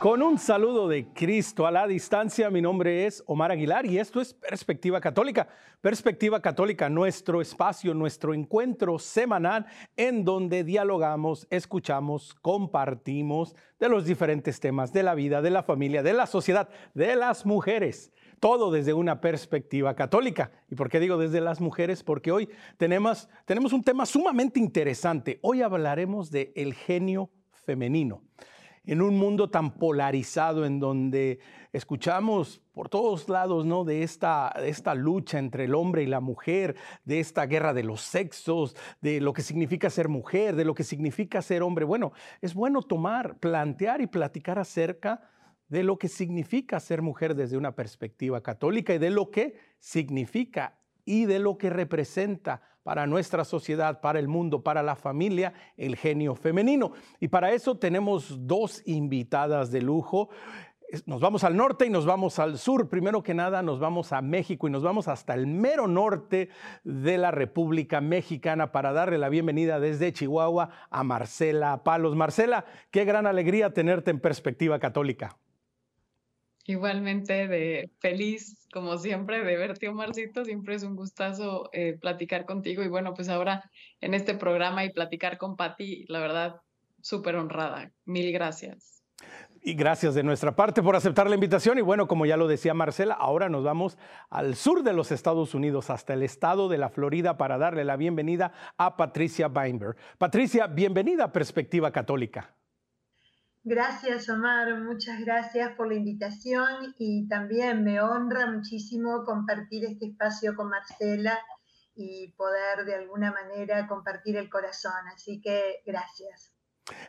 Con un saludo de Cristo a la distancia, mi nombre es Omar Aguilar y esto es Perspectiva Católica. Perspectiva Católica, nuestro espacio, nuestro encuentro semanal en donde dialogamos, escuchamos, compartimos de los diferentes temas de la vida, de la familia, de la sociedad, de las mujeres. Todo desde una perspectiva católica. ¿Y por qué digo desde las mujeres? Porque hoy tenemos, tenemos un tema sumamente interesante. Hoy hablaremos del el genio femenino en un mundo tan polarizado en donde escuchamos por todos lados ¿no? de, esta, lucha entre el hombre y la mujer, de esta guerra de los sexos, de lo que significa ser mujer, de lo que significa ser hombre. Bueno, es bueno tomar, plantear y platicar acerca de lo que significa ser mujer desde una perspectiva católica y de lo que significa y de lo que representa para nuestra sociedad, para el mundo, para la familia, el genio femenino. Y para eso tenemos dos invitadas de lujo. Nos vamos al norte y nos vamos al sur. Primero que nada, nos vamos a México y nos vamos hasta el mero norte de la República Mexicana para darle la bienvenida desde Chihuahua a Marcela Palos. Marcela, qué gran alegría tenerte en perspectiva católica. Igualmente de feliz, como siempre, de verte, Omarcito. Siempre es un gustazo eh, platicar contigo. Y bueno, pues ahora en este programa y platicar con Patti, la verdad, súper honrada. Mil gracias. Y gracias de nuestra parte por aceptar la invitación. Y bueno, como ya lo decía Marcela, ahora nos vamos al sur de los Estados Unidos, hasta el estado de la Florida, para darle la bienvenida a Patricia Weinberg. Patricia, bienvenida a Perspectiva Católica. Gracias, Omar. Muchas gracias por la invitación y también me honra muchísimo compartir este espacio con Marcela y poder de alguna manera compartir el corazón. Así que gracias.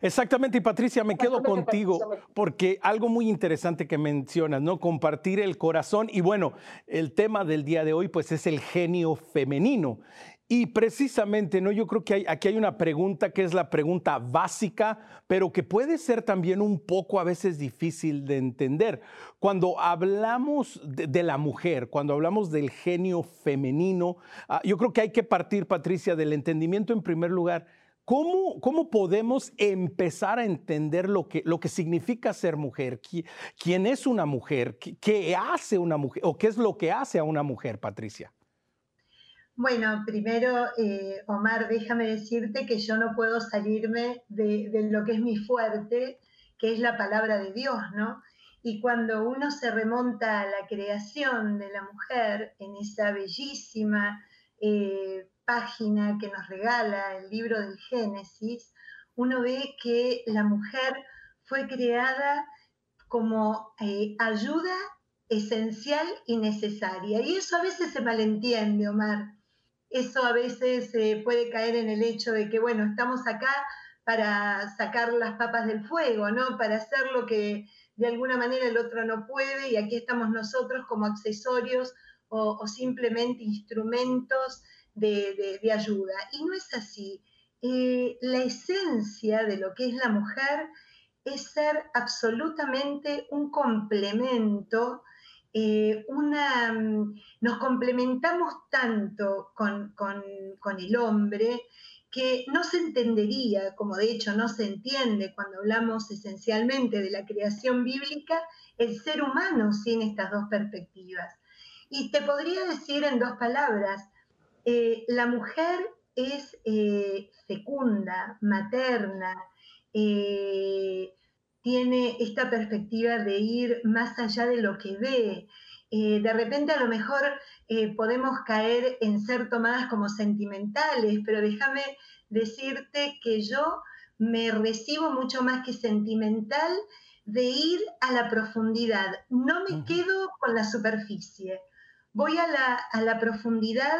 Exactamente, y Patricia, me quedo contigo porque algo muy interesante que mencionas, ¿no? Compartir el corazón y bueno, el tema del día de hoy pues es el genio femenino. Y precisamente, ¿no? Yo creo que aquí hay una pregunta que es la pregunta básica, pero que puede ser también un poco a veces difícil de entender. Cuando hablamos de, la mujer, cuando hablamos del genio femenino, ah, yo creo que hay que partir, Patricia, del entendimiento en primer lugar. ¿Cómo, ¿Cómo, podemos empezar a entender lo que, lo que significa ser mujer? ¿Quién es una mujer? ¿Qué hace una mujer? ¿O qué es lo que hace a una mujer, Patricia? Bueno, primero, eh, Omar, déjame decirte que yo no puedo salirme de, lo que es mi fuerte, que es la palabra de Dios, ¿no? Y cuando uno se remonta a la creación de la mujer en esa bellísima eh, página que nos regala el libro del Génesis, uno ve que la mujer fue creada como eh, ayuda esencial y necesaria. Y eso a veces se malentiende, Omar eso a veces eh, puede caer en el hecho de que, bueno, estamos acá para sacar las papas del fuego, ¿no? Para hacer lo que de alguna manera el otro no puede y aquí estamos nosotros como accesorios o, simplemente instrumentos de, ayuda. Y no es así. Eh, la esencia de lo que es la mujer es ser absolutamente un complemento eh, mm, nos complementamos tanto con, el hombre que no se entendería, como de hecho no se entiende cuando hablamos esencialmente de la creación bíblica, el ser humano sin estas dos perspectivas. Y te podría decir en dos palabras, eh, la mujer es eh, fecunda, materna, tiene esta perspectiva de ir más allá de lo que ve. Eh, de repente a lo mejor eh, podemos caer en ser tomadas como sentimentales, pero déjame decirte que yo me recibo mucho más que sentimental de ir a la profundidad. No me quedo con la superficie, voy a la, a la profundidad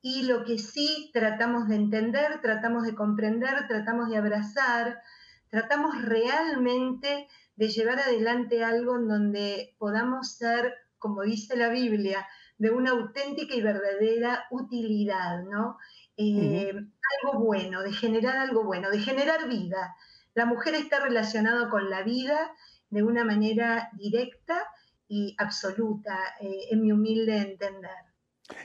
y lo que sí tratamos de entender, tratamos de comprender, tratamos de abrazar, tratamos realmente de llevar adelante algo en donde podamos ser, como dice la Biblia, de una auténtica y verdadera utilidad, ¿no? Eh, algo bueno, de generar algo bueno, de generar vida. La mujer está relacionada con la vida de una manera directa y absoluta, eh, en mi humilde entender.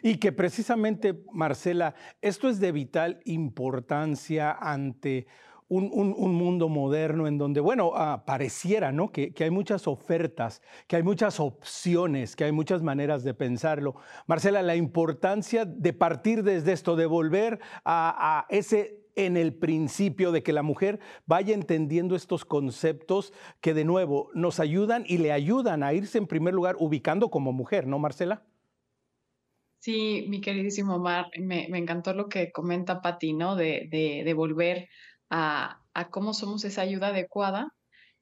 Y que precisamente, Marcela, esto es de vital importancia ante un, mundo moderno en donde, bueno, ah, pareciera, ¿no? Que, hay muchas ofertas, que hay muchas opciones, que hay muchas maneras de pensarlo. Marcela, la importancia de partir desde esto, de volver a, ese en el principio de que la mujer vaya entendiendo estos conceptos que de nuevo nos ayudan y le ayudan a irse en primer lugar ubicando como mujer, ¿no, Marcela? Sí, mi queridísimo Omar, me, encantó lo que comenta Pati, ¿no? De, de volver a, cómo somos esa ayuda adecuada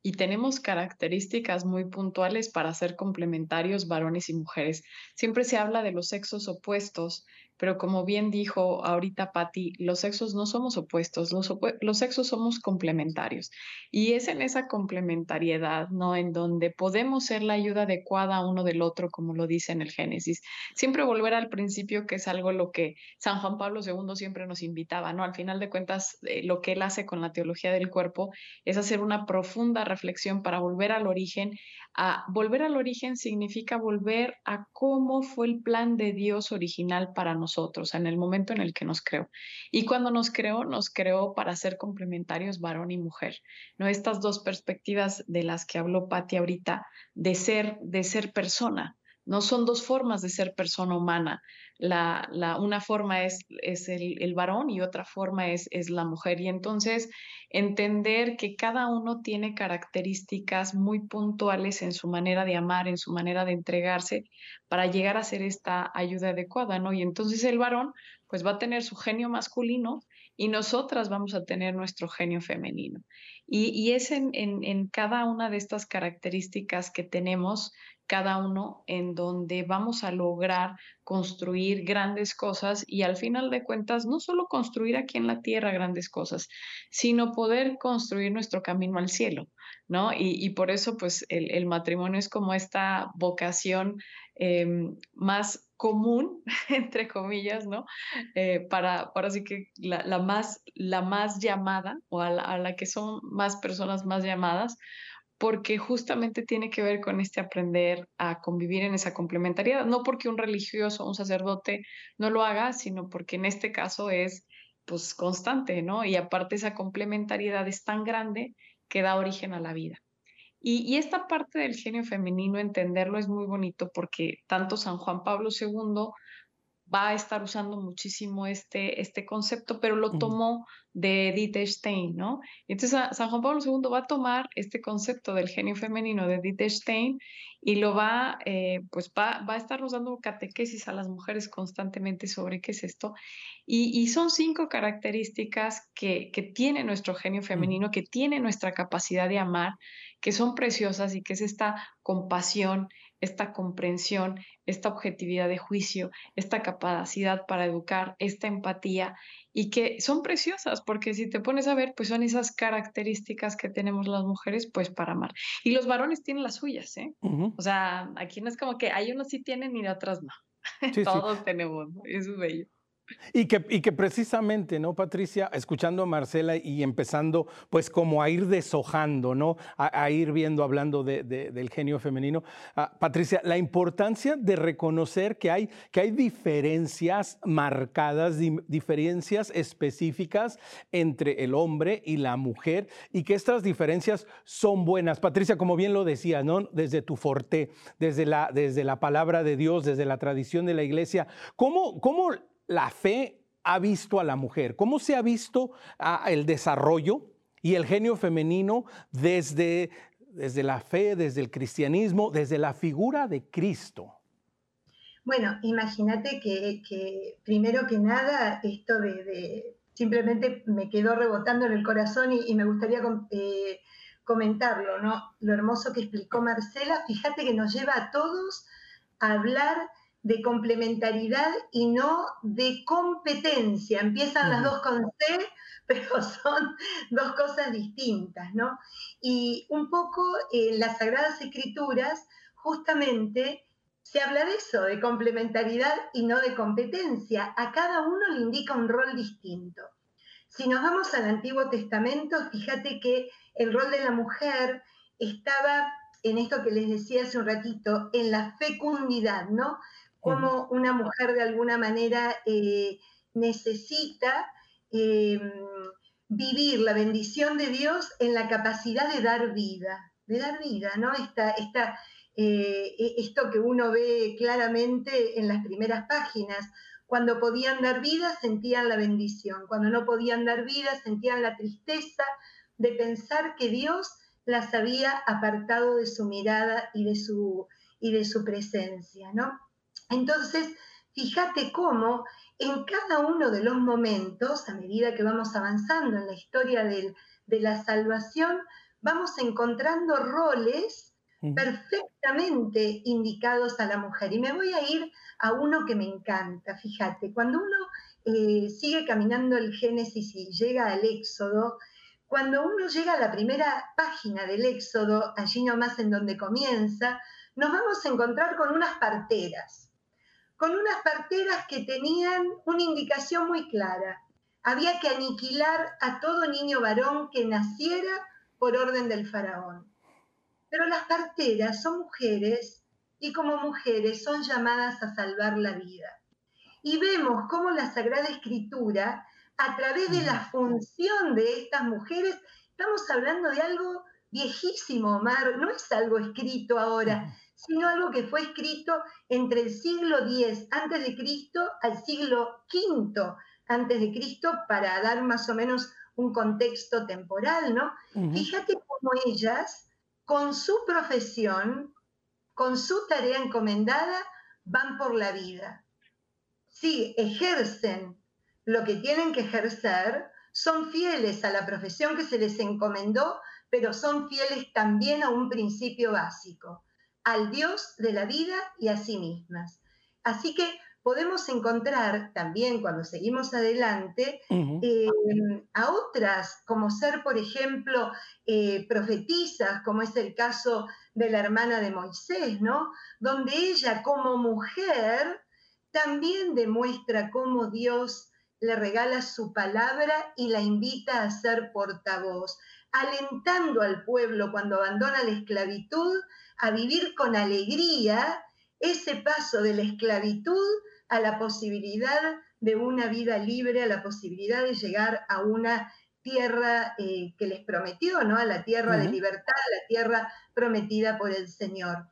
y tenemos características muy puntuales para ser complementarios varones y mujeres. Siempre se habla de los sexos opuestos, pero como bien dijo ahorita Patti, los sexos no somos opuestos, los, sexos somos complementarios. Y es en esa complementariedad, ¿no? En donde podemos ser la ayuda adecuada uno del otro, como lo dice en el Génesis. Siempre volver al principio, que es algo lo que San Juan Pablo II siempre nos invitaba, ¿no? Al final de cuentas, eh, lo que él hace con la teología del cuerpo es hacer una profunda reflexión para volver al origen. A, volver al origen significa volver a cómo fue el plan de Dios original para nosotros en el momento en el que nos creó. Y cuando nos creó, nos creó para ser complementarios varón y mujer. ¿no? Estas dos perspectivas de las que habló Patti ahorita, de ser, de ser persona, no son dos formas de ser persona humana. La, la, una forma es, es el, el, varón y otra forma es, es la mujer. Y entonces entender que cada uno tiene características muy puntuales en su manera de amar, en su manera de entregarse, para llegar a ser esta ayuda adecuada, ¿no? Y entonces el varón pues va a tener su genio masculino y nosotras vamos a tener nuestro genio femenino. Y, y es en, en, en, cada una de estas características que tenemos cada uno en donde vamos a lograr construir grandes cosas y al final de cuentas no solo construir aquí en la tierra grandes cosas, sino poder construir nuestro camino al cielo, ¿no? Y, por eso pues el, matrimonio es como esta vocación em, más común, entre comillas, ¿no? Eh, para, ahora sí que la, más, la más llamada o a la que son más personas más llamadas, porque justamente tiene que ver con este aprender a convivir en esa complementariedad, no porque un religioso, un sacerdote no lo haga, sino porque en este caso es pues constante, ¿no? Y aparte esa complementariedad es tan grande que da origen a la vida. Y, y, esta parte del genio femenino, entenderlo es muy bonito porque tanto San Juan Pablo II va a estar usando muchísimo este, este concepto, pero lo tomó de Edith Stein, ¿no? Entonces San Juan Pablo II va a tomar este concepto del genio femenino de Edith Stein y lo va, eh, pues va, va, a estar usando catequesis a las mujeres constantemente sobre qué es esto. Y, y son cinco características que, que, tiene nuestro genio femenino, que tiene nuestra capacidad de amar, que son preciosas y que es esta compasión, esta comprensión, esta objetividad de juicio, esta capacidad para educar, esta empatía y que son preciosas porque si te pones a ver, pues son esas características que tenemos las mujeres pues para amar. Y los varones tienen las suyas, ¿eh? O sea, aquí no es como que hay unos sí tienen y otros no. Todos tenemos, eso es bello. Y que, y que precisamente, ¿no, Patricia? Escuchando a Marcela y empezando, pues, como a ir deshojando, ¿no? A, ir viendo, hablando de, del genio femenino. Ah, Patricia, la importancia de reconocer que hay, que hay diferencias marcadas, diferencias específicas entre el hombre y la mujer y que estas diferencias son buenas. Patricia, como bien lo decías, ¿no? Desde tu forte, desde la, desde la palabra de Dios, desde la tradición de la iglesia, ¿cómo, cómo la fe ha visto a la mujer? ¿Cómo se ha visto el desarrollo y el genio femenino desde, desde la fe, desde el cristianismo, desde la figura de Cristo? Bueno, imagínate que, primero que nada, esto de, simplemente me quedó rebotando en el corazón y, me gustaría eh, comentarlo, ¿no? Lo hermoso que explicó Marcela, fíjate que nos lleva a todos a hablar de complementariedad y no de competencia. Empiezan las dos con C, pero son dos cosas distintas, ¿no? Y un poco en las Sagradas Escrituras, justamente se habla de eso, de complementariedad y no de competencia. A cada uno le indica un rol distinto. Si nos vamos al Antiguo Testamento, fíjate que el rol de la mujer estaba en esto que les decía hace un ratito, en la fecundidad, ¿no? Cómo una mujer de alguna manera eh, necesita em, vivir la bendición de Dios en la capacidad de dar vida, de dar vida, ¿no? Esta, eh, e, esto que uno ve claramente en las primeras páginas. Cuando podían dar vida, sentían la bendición. Cuando no podían dar vida, sentían la tristeza de pensar que Dios las había apartado de su mirada y de su, y de su presencia, ¿no? Entonces, fíjate cómo en cada uno de los momentos, a medida que vamos avanzando en la historia de la salvación, vamos encontrando roles perfectamente indicados a la mujer. Y me voy a ir a uno que me encanta, fíjate, cuando uno eh, sigue caminando el Génesis y llega al Éxodo, cuando uno llega a la primera página del Éxodo, allí nomás en donde comienza, nos vamos a encontrar con unas parteras con unas parteras que tenían una indicación muy clara. Había que aniquilar a todo niño varón que naciera por orden del faraón. Pero las parteras son mujeres y como mujeres son llamadas a salvar la vida. Y vemos cómo la Sagrada Escritura, a través de la función de estas mujeres, estamos hablando de algo viejísimo, Omar, no es algo escrito ahora, sino algo que fue escrito entre el siglo X antes de Cristo al siglo V antes de Cristo para dar más o menos un contexto temporal, ¿no? Fíjate cómo ellas, con su profesión, con su tarea encomendada, van por la vida. Sí, ejercen lo que tienen que ejercer, son fieles a la profesión que se les encomendó, pero son fieles también a un principio básico al Dios de la vida y a sí mismas. Así que podemos encontrar también cuando seguimos adelante eh, a otras, como ser, por ejemplo, eh, profetisas, como es el caso de la hermana de Moisés, ¿no? Donde ella como mujer también demuestra cómo Dios le regala su palabra y la invita a ser portavoz, alentando al pueblo cuando abandona la esclavitud a vivir con alegría ese paso de la esclavitud a la posibilidad de una vida libre, a la posibilidad de llegar a una tierra eh, que les prometió, ¿no? A la tierra de libertad, a la tierra prometida por el Señor.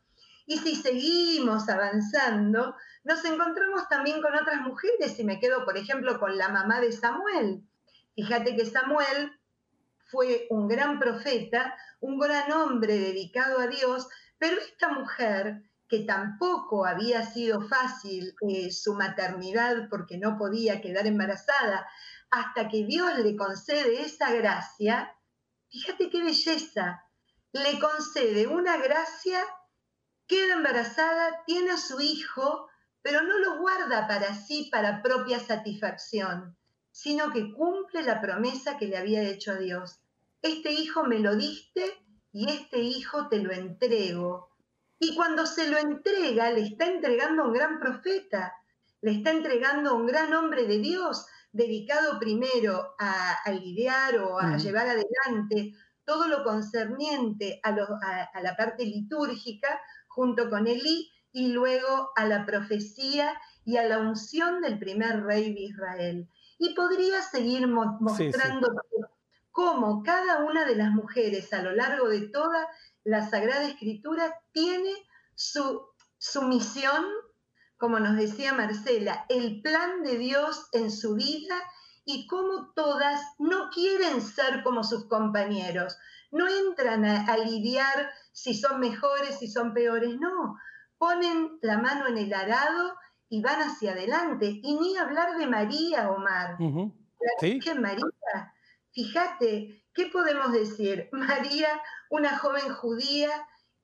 Y si seguimos avanzando, nos encontramos también con otras mujeres, y me quedo, por ejemplo, con la mamá de Samuel. Fíjate que Samuel fue un gran profeta, un gran hombre dedicado a Dios, pero esta mujer, que tampoco había sido fácil eh, su maternidad porque no podía quedar embarazada, hasta que Dios le concede esa gracia, fíjate qué belleza, le concede una gracia, queda embarazada, tiene a su hijo, pero no lo guarda para sí, para propia satisfacción, sino que cumple la promesa que le había hecho a Dios. Este hijo me lo diste y este hijo te lo entrego. Y cuando se lo entrega, le está entregando a un gran profeta, le está entregando a un gran hombre de Dios, dedicado primero a, lidiar o a llevar adelante todo lo concerniente a, a, la parte litúrgica junto con Elí y luego a la profecía y a la unción del primer rey de Israel. Y podría seguir mostrando cómo cada una de las mujeres a lo largo de toda la Sagrada Escritura tiene su, su misión, como nos decía Marcela, el plan de Dios en su vida y cómo todas no quieren ser como sus compañeros, no entran a, lidiar si son mejores, si son peores, no, ponen la mano en el arado y van hacia adelante. Y ni hablar de María, Omar. La Virgen María Fíjate, ¿qué podemos decir? María, una joven judía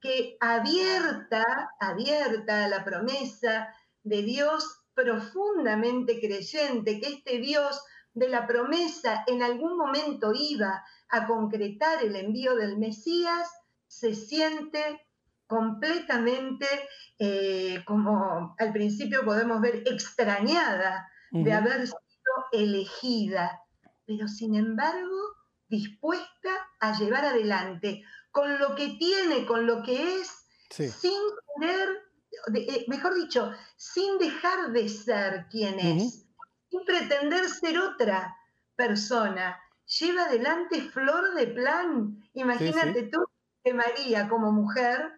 que abierta, abierta a la promesa de Dios, profundamente creyente, que este Dios de la promesa en algún momento iba a concretar el envío del Mesías, se siente completamente, eh, como al principio podemos ver, extrañada de haber sido elegida pero sin embargo dispuesta a llevar adelante con lo que tiene, con lo que es, sin tener, eh, mejor dicho, sin dejar de ser quien es, sin pretender ser otra persona. lleva adelante flor de plan. Imagínate tú que María como mujer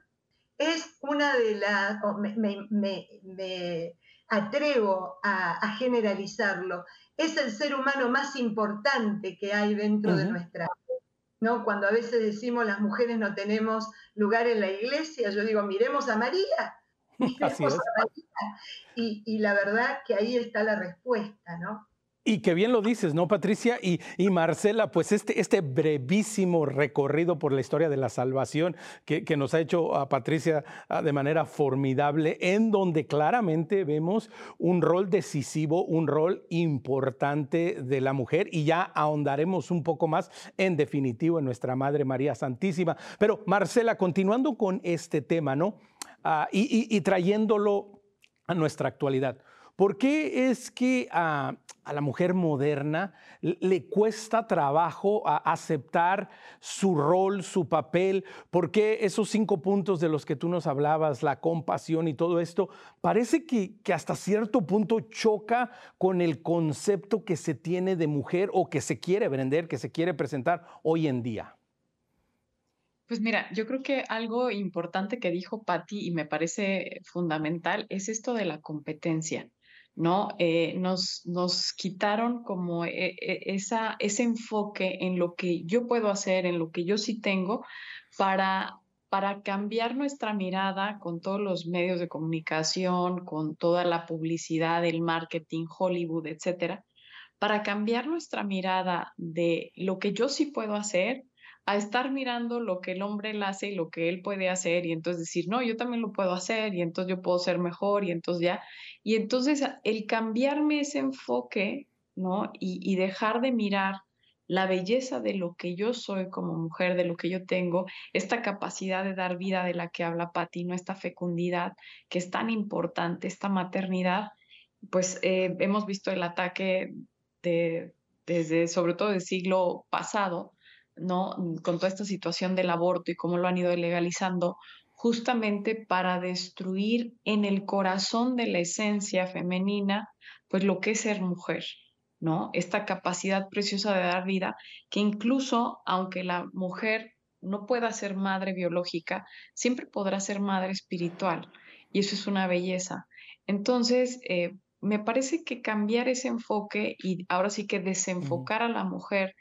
es una de las, me, atrevo a, generalizarlo, es el ser humano más importante que hay dentro de nuestra ¿no? Cuando a veces decimos las mujeres no tenemos lugar en la iglesia, yo digo, miremos a María. Y, y, la verdad que ahí está la respuesta, ¿no? Y que bien lo dices, ¿no, Patricia? Y, Marcela, pues este, este, brevísimo recorrido por la historia de la salvación que, nos ha hecho Patricia ah, de manera formidable, en donde claramente vemos un rol decisivo, un rol importante de la mujer, y ya ahondaremos un poco más en definitivo en nuestra Madre María Santísima. Pero Marcela, continuando con este tema, ¿no? Ah, y trayéndolo a nuestra actualidad. ¿Por qué es que a, la mujer moderna le cuesta trabajo aceptar su rol, su papel? ¿Por qué esos cinco puntos de los que tú nos hablabas, la compasión y todo esto, parece que, hasta cierto punto choca con el concepto que se tiene de mujer o que se quiere vender, que se quiere presentar hoy en día? Pues mira, yo creo que algo importante que dijo Patti y me parece fundamental es esto de la competencia. ¿No? Eh, nos, nos quitaron como eh, eh, esa, ese enfoque en lo que yo puedo hacer, en lo que yo sí tengo, para, para cambiar nuestra mirada con todos los medios de comunicación, con toda la publicidad, el marketing, Hollywood, etcétera, para cambiar nuestra mirada de lo que yo sí puedo hacer a estar mirando lo que el hombre le hace y lo que él puede hacer y entonces decir, no, yo también lo puedo hacer y entonces yo puedo ser mejor y entonces ya. Y entonces el cambiarme ese enfoque, ¿no? Y, dejar de mirar la belleza de lo que yo soy como mujer, de lo que yo tengo, esta capacidad de dar vida de la que habla Pati, ¿no? Esta fecundidad que es tan importante, esta maternidad, pues eh, hemos visto el ataque de, desde, sobre todo del siglo pasado, ¿no? Con toda esta situación del aborto y cómo lo han ido legalizando, justamente para destruir en el corazón de la esencia femenina, pues lo que es ser mujer, ¿no? Esta capacidad preciosa de dar vida, que incluso aunque la mujer no pueda ser madre biológica, siempre podrá ser madre espiritual. Y eso es una belleza. Entonces, eh, me parece que cambiar ese enfoque y ahora sí que desenfocar a la mujer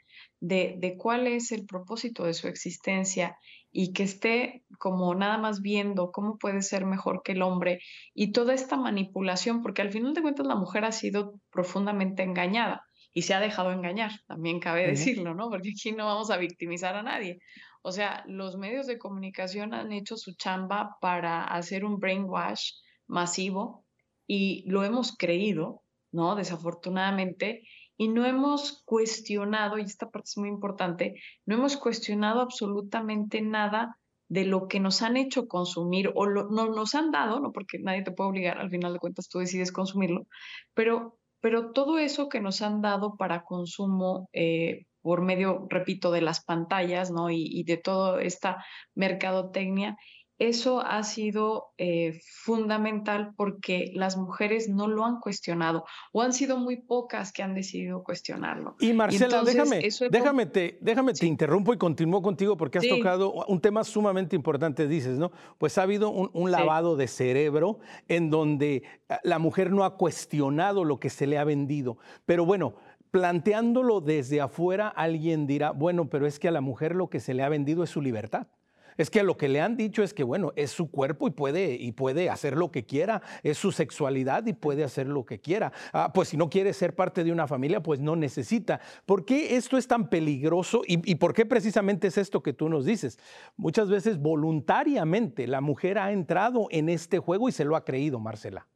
de, cuál es el propósito de su existencia y que esté como nada más viendo cómo puede ser mejor que el hombre y toda esta manipulación, porque al final de cuentas la mujer ha sido profundamente engañada y se ha dejado engañar, también cabe decirlo, ¿no? Porque aquí no vamos a victimizar a nadie. O sea, los medios de comunicación han hecho su chamba para hacer un brainwash masivo y lo hemos creído, ¿no? Desafortunadamente, y no hemos cuestionado, y esta parte es muy importante, no hemos cuestionado absolutamente nada de lo que nos han hecho consumir o no nos han dado, no porque nadie te puede obligar, al final de cuentas tú decides consumirlo, pero, pero todo eso que nos han dado para consumo eh, por medio, repito, de las pantallas, ¿no? Y, y de toda esta mercadotecnia, eso ha sido eh, fundamental porque las mujeres no lo han cuestionado o han sido muy pocas que han decidido cuestionarlo. Y Marcela, déjame, déjame, te, déjame te interrumpo y continúo contigo porque has tocado un tema sumamente importante, dices, ¿no? Pues ha habido un, lavado de cerebro en donde ah, la mujer no ha cuestionado lo que se le ha vendido. Pero bueno, planteándolo desde afuera, alguien dirá, bueno, pero es que a la mujer lo que se le ha vendido es su libertad. Es que lo que le han dicho es que, bueno, es su cuerpo y puede, y puede hacer lo que quiera, es su sexualidad y puede hacer lo que quiera. Ah, pues si no quiere ser parte de una familia, pues no necesita. ¿Por qué esto es tan peligroso y, por qué precisamente es esto que tú nos dices? Muchas veces voluntariamente la mujer ha entrado en este juego y se lo ha creído, Marcela.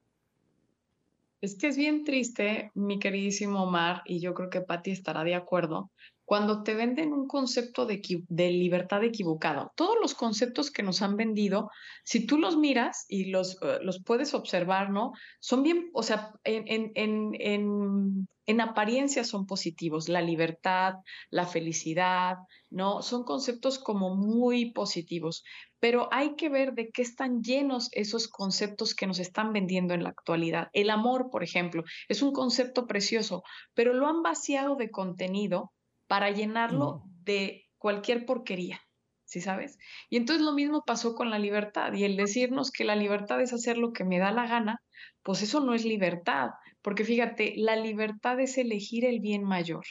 Es que es bien triste, mi queridísimo Omar, y yo creo que Patti estará de acuerdo, cuando te venden un concepto de, libertad equivocado. Todos los conceptos que nos han vendido, si tú los miras y los, eh, los puedes observar, ¿no? Son bien, o sea, en, en, en, en, apariencia son positivos. La libertad, la felicidad, ¿no? Son conceptos como muy positivos, pero hay que ver de qué están llenos esos conceptos que nos están vendiendo en la actualidad. El amor, por ejemplo, es un concepto precioso, pero lo han vaciado de contenido para llenarlo de cualquier porquería. ¿sí sabes? Y entonces lo mismo pasó con la libertad y el decirnos que la libertad es hacer lo que me da la gana, pues eso no es libertad, porque fíjate, la libertad es elegir el bien mayor.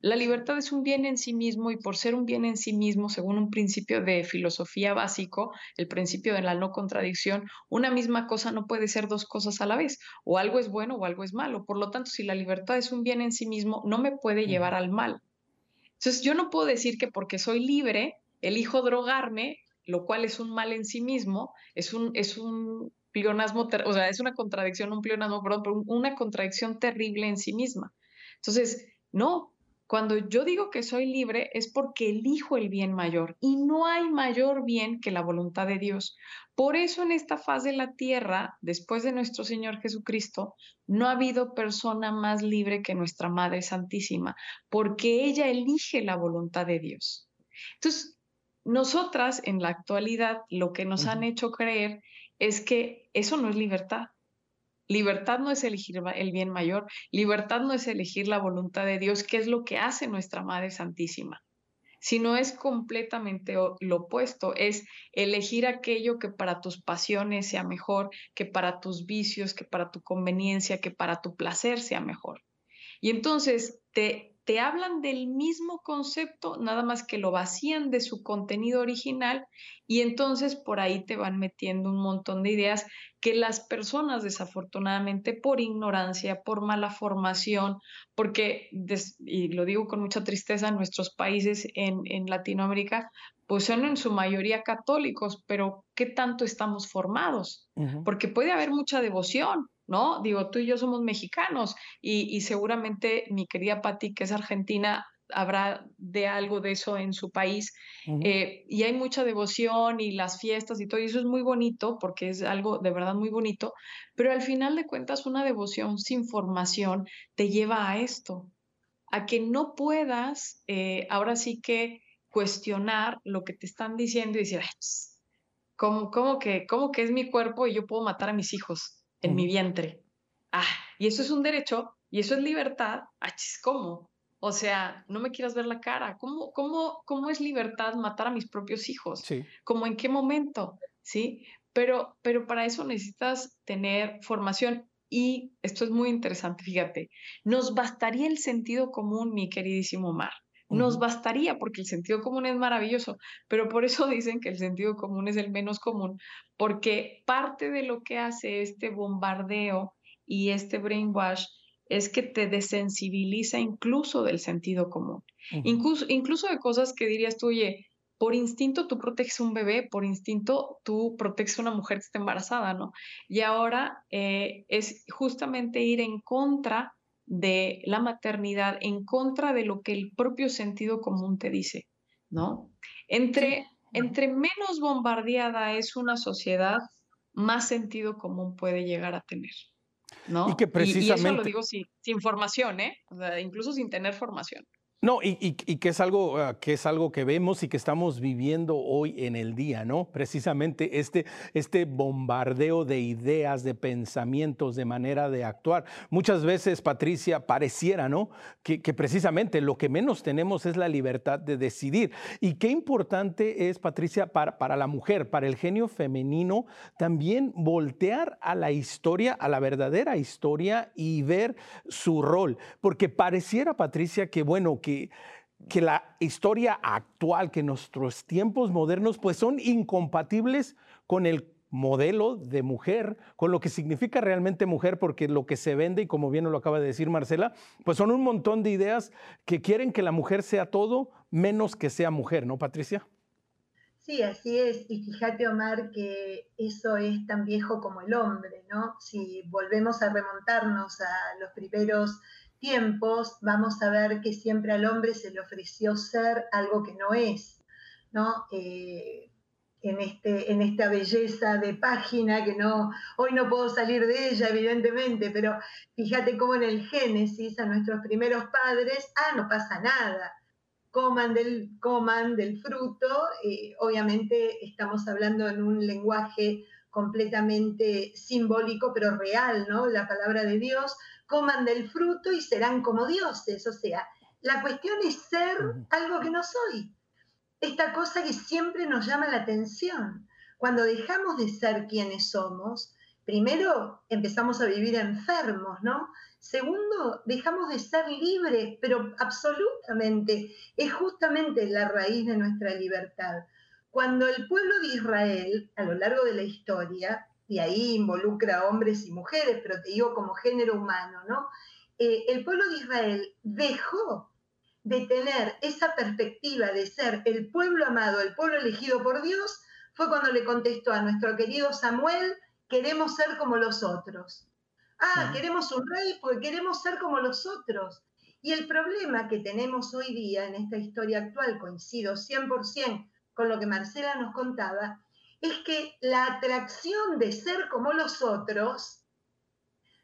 La libertad es un bien en sí mismo y por ser un bien en sí mismo, según un principio de filosofía básico, el principio de la no contradicción, una misma cosa no puede ser dos cosas a la vez, o algo es bueno o algo es malo. Por lo tanto, si la libertad es un bien en sí mismo, no me puede llevar al mal. Entonces, yo no puedo decir que porque soy libre, elijo drogarme, lo cual es un mal en sí mismo, es un, es un pleonasmo, o sea, es una contradicción, un pleonasmo, perdón, pero una contradicción terrible en sí misma. Entonces, no, cuando yo digo que soy libre es porque elijo el bien mayor y no hay mayor bien que la voluntad de Dios. Por eso en esta faz de la tierra, después de nuestro Señor Jesucristo, no ha habido persona más libre que nuestra Madre Santísima, porque ella elige la voluntad de Dios. Entonces, nosotras en la actualidad lo que nos han hecho creer es que eso no es libertad. Libertad no es elegir el bien mayor, libertad no es elegir la voluntad de Dios, que es lo que hace nuestra Madre Santísima, sino es completamente lo opuesto, es elegir aquello que para tus pasiones sea mejor, que para tus vicios, que para tu conveniencia, que para tu placer sea mejor. Y entonces te te hablan del mismo concepto, nada más que lo vacían de su contenido original y entonces por ahí te van metiendo un montón de ideas que las personas desafortunadamente por ignorancia, por mala formación, porque, y lo digo con mucha tristeza, nuestros países en, en Latinoamérica, pues son en su mayoría católicos, pero ¿qué tanto estamos formados? Porque puede haber mucha devoción, ¿no? Digo, tú y yo somos mexicanos y, seguramente mi querida Patti, que es argentina, habrá de algo de eso en su país. Eh, y hay mucha devoción y las fiestas y todo, y eso es muy bonito porque es algo de verdad muy bonito, pero al final de cuentas una devoción sin formación te lleva a esto, a que no puedas eh, ahora sí que cuestionar lo que te están diciendo y decir, ¿cómo, cómo, que, ¿cómo que es mi cuerpo y yo puedo matar a mis hijos? En mi vientre. Ah, y eso es un derecho y eso es libertad. Ah, ¿cómo? O sea, no me quieras ver la cara. ¿Cómo, cómo, cómo es libertad matar a mis propios hijos? Sí. ¿Cómo en qué momento? ¿Sí? Pero, pero para eso necesitas tener formación. Y esto es muy interesante, fíjate, nos bastaría el sentido común, mi queridísimo Mar. Nos bastaría porque el sentido común es maravilloso, pero por eso dicen que el sentido común es el menos común, porque parte de lo que hace este bombardeo y este brainwash es que te desensibiliza incluso del sentido común, incluso, incluso de cosas que dirías tú, oye, por instinto tú proteges un bebé, por instinto tú proteges a una mujer que está embarazada, ¿no? Y ahora eh, es justamente ir en contra de la maternidad en contra de lo que el propio sentido común te dice, ¿no? Entre, entre menos bombardeada es una sociedad, más sentido común puede llegar a tener. ¿no? Y que precisamente... Y, eso lo digo sin, sin formación, ¿eh? O sea, incluso sin tener formación. No, y, que, es algo, ah, que es algo que vemos y que estamos viviendo hoy en el día, ¿no? Precisamente este, este bombardeo de ideas, de pensamientos, de manera de actuar. Muchas veces, Patricia, pareciera, ¿no? Que, precisamente lo que menos tenemos es la libertad de decidir. Y qué importante es, Patricia, para, para la mujer, para el genio femenino, también voltear a la historia, a la verdadera historia y ver su rol. Porque pareciera, Patricia, que bueno, que que, la historia actual, que nuestros tiempos modernos, pues son incompatibles con el modelo de mujer, con lo que significa realmente mujer, porque lo que se vende, y como bien lo acaba de decir Marcela, pues son un montón de ideas que quieren que la mujer sea todo menos que sea mujer, ¿no, Patricia? Sí, así es. Y fíjate, Omar, que eso es tan viejo como el hombre, ¿no? Si volvemos a remontarnos a los primeros tiempos vamos a ver que siempre al hombre se le ofreció ser algo que no es, ¿no? Eh, en, este, en esta belleza de página que no, hoy no puedo salir de ella, evidentemente, pero fíjate cómo en el Génesis a nuestros primeros padres, ah, no pasa nada, coman del, coman del fruto, eh, obviamente estamos hablando en un lenguaje completamente simbólico, pero real, ¿no? La palabra de Dios, coman del fruto y serán como dioses, o sea, La cuestión es ser algo que no soy. Esta cosa que siempre nos llama la atención. Cuando dejamos de ser quienes somos, primero empezamos a vivir enfermos, ¿no? Segundo, dejamos de ser libres, pero absolutamente es justamente la raíz de nuestra libertad. Cuando el pueblo de Israel, a lo largo de la historia, y ahí involucra hombres y mujeres, pero te digo como género humano, ¿no? Eh, el pueblo de Israel dejó de tener esa perspectiva de ser el pueblo amado, el pueblo elegido por Dios, fue cuando le contestó a nuestro querido Samuel, queremos ser como los otros. Ah, queremos un rey porque queremos ser como los otros. Y el problema que tenemos hoy día en esta historia actual, coincido 100% con lo que Marcela nos contaba, es que la atracción de ser como los otros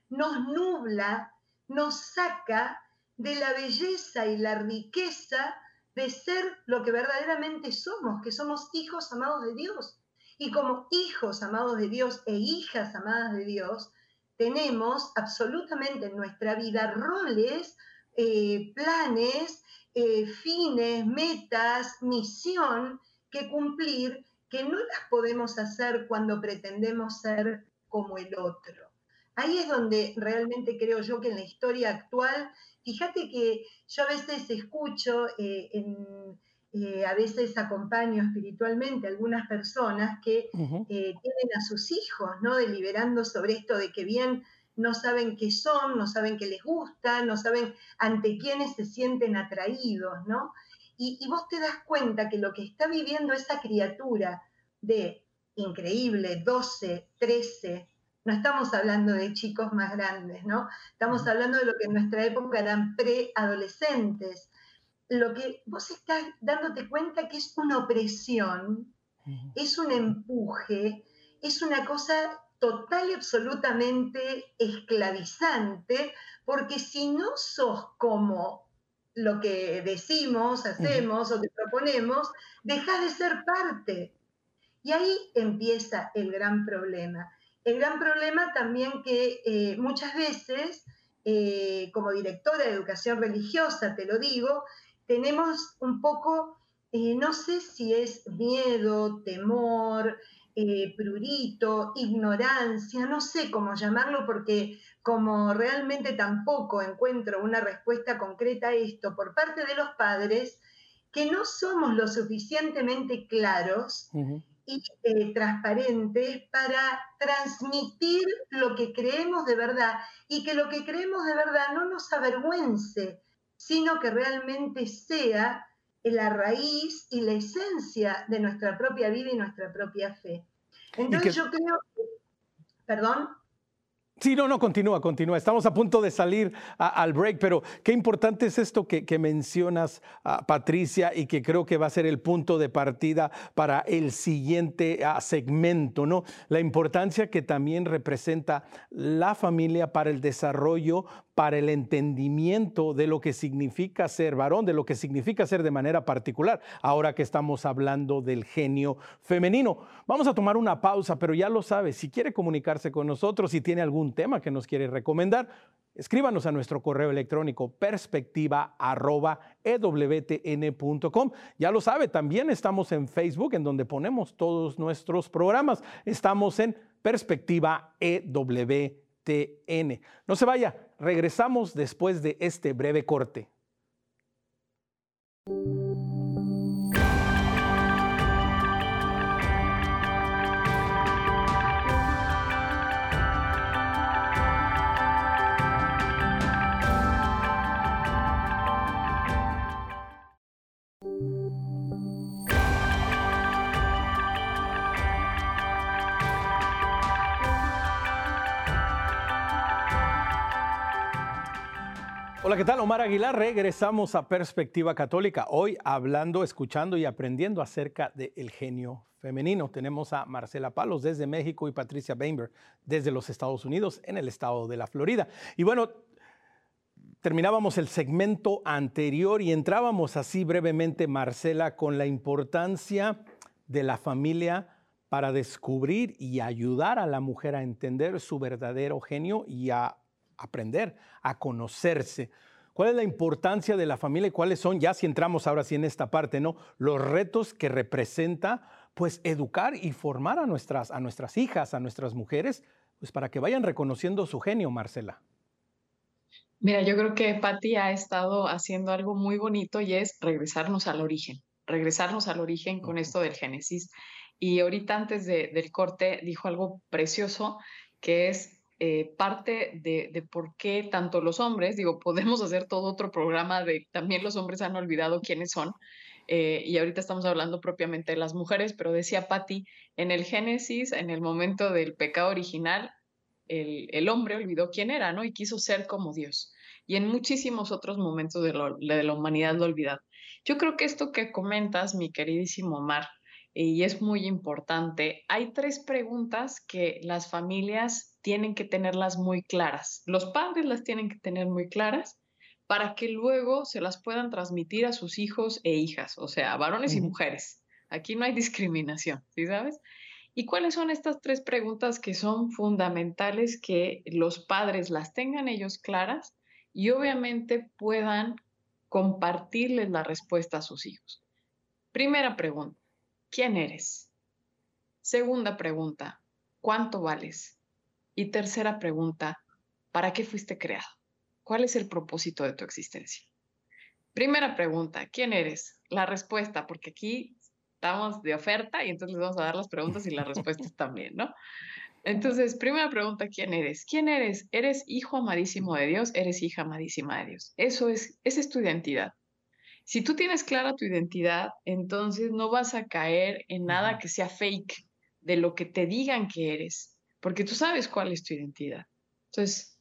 nos nubla, nos saca de la belleza y la riqueza de ser lo que verdaderamente somos, que somos hijos amados de Dios. Y como hijos amados de Dios e hijas amadas de Dios, tenemos absolutamente en nuestra vida roles, eh, planes, eh, fines, metas, misión que cumplir que no las podemos hacer cuando pretendemos ser como el otro. Ahí es donde realmente creo yo que en la historia actual, fíjate que yo a veces escucho eh, en, eh, a veces acompaño espiritualmente a algunas personas que eh, tienen a sus hijos, ¿no? Deliberando sobre esto de que bien no saben qué son, no saben qué les gusta, no saben ante quiénes se sienten atraídos, ¿no? Y, y vos te das cuenta que lo que está viviendo esa criatura de increíble, 12, 13, no estamos hablando de chicos más grandes, ¿no? Estamos hablando de lo que en nuestra época eran preadolescentes, lo que vos estás dándote cuenta que es una opresión, es un empuje, es una cosa total y absolutamente esclavizante, porque si no sos como lo que decimos, hacemos o te proponemos, dejas de ser parte. Y ahí empieza el gran problema. El gran problema también que eh, muchas veces, eh, como directora de educación religiosa, te lo digo, tenemos un poco, eh, no sé si es miedo, temor, eh, prurito, ignorancia, no sé cómo llamarlo porque como realmente tampoco encuentro una respuesta concreta a esto por parte de los padres, que no somos lo suficientemente claros y eh, transparentes para transmitir lo que creemos de verdad y que lo que creemos de verdad no nos avergüence, sino que realmente sea la raíz y la esencia de nuestra propia vida y nuestra propia fe. Entonces yo creo, perdón. Sí, no, no, continúa, continúa. Estamos a punto de salir al break, pero qué importante es esto que, mencionas, Patricia, y que creo que va a ser el punto de partida para el siguiente ah, segmento, ¿no? La importancia que también representa la familia para el desarrollo, para el entendimiento de lo que significa ser varón, de lo que significa ser de manera particular, ahora que estamos hablando del genio femenino. Vamos a tomar una pausa, pero ya lo sabe, si quiere comunicarse con nosotros, si tiene algún tema que nos quiere recomendar, escríbanos a nuestro correo electrónico perspectiva.ewtn.com. Ya lo sabe, también estamos en Facebook, en donde ponemos todos nuestros programas. Estamos en Perspectiva EWTN. No se vaya, regresamos después de este breve corte. Hola, ¿qué tal? Omar Aguilar, regresamos a Perspectiva Católica. Hoy hablando, escuchando y aprendiendo acerca del genio femenino. Tenemos a Marcela Palos desde México y Patricia Bainberg desde los Estados Unidos en el estado de la Florida. Y bueno, terminábamos el segmento anterior y entrábamos así brevemente, Marcela, con la importancia de la familia para descubrir y ayudar a la mujer a entender su verdadero genio y a aprender a conocerse. ¿Cuál es la importancia de la familia y cuáles son, ya si entramos ahora sí en esta parte, ¿no? Los retos que representa, pues, educar y formar a nuestras, a nuestras hijas, a nuestras mujeres, pues, para que vayan reconociendo su genio, Marcela. Mira, yo creo que Patti ha estado haciendo algo muy bonito y es regresarnos al origen, regresarnos al origen con esto del Génesis. Y ahorita antes del corte dijo algo precioso que es eh, parte de, por qué tanto los hombres, digo, podemos hacer todo otro programa de también los hombres han olvidado quiénes son. Eh, y ahorita estamos hablando propiamente de las mujeres, pero decía Patti, en el Génesis, en el momento del pecado original, el, hombre olvidó quién era, ¿no? Y quiso ser como Dios. Y en muchísimos otros momentos de, la humanidad lo olvidado. Yo creo que esto que comentas, mi queridísimo Omar, y es muy importante, hay tres preguntas que las familias tienen que tenerlas muy claras. Los padres las tienen que tener muy claras para que luego se las puedan transmitir a sus hijos e hijas, o sea, varones y mujeres. Aquí no hay discriminación, ¿sí sabes? ¿Y cuáles son estas tres preguntas que son fundamentales que los padres las tengan ellos claras y obviamente puedan compartirles la respuesta a sus hijos? Primera pregunta, ¿quién eres? Segunda pregunta, ¿cuánto vales? Y tercera pregunta, ¿para qué fuiste creado? ¿Cuál es el propósito de tu existencia? Primera pregunta, ¿quién eres? La respuesta, porque aquí estamos de oferta y entonces les vamos a dar las preguntas y las respuestas también, ¿no? Entonces, primera pregunta, ¿quién eres? ¿Quién eres? ¿Eres hijo amadísimo de Dios? ¿Eres hija amadísima de Dios? Eso es, esa es tu identidad. Si tú tienes clara tu identidad, entonces no vas a caer en nada que sea fake de lo que te digan que eres, porque tú sabes cuál es tu identidad. Entonces,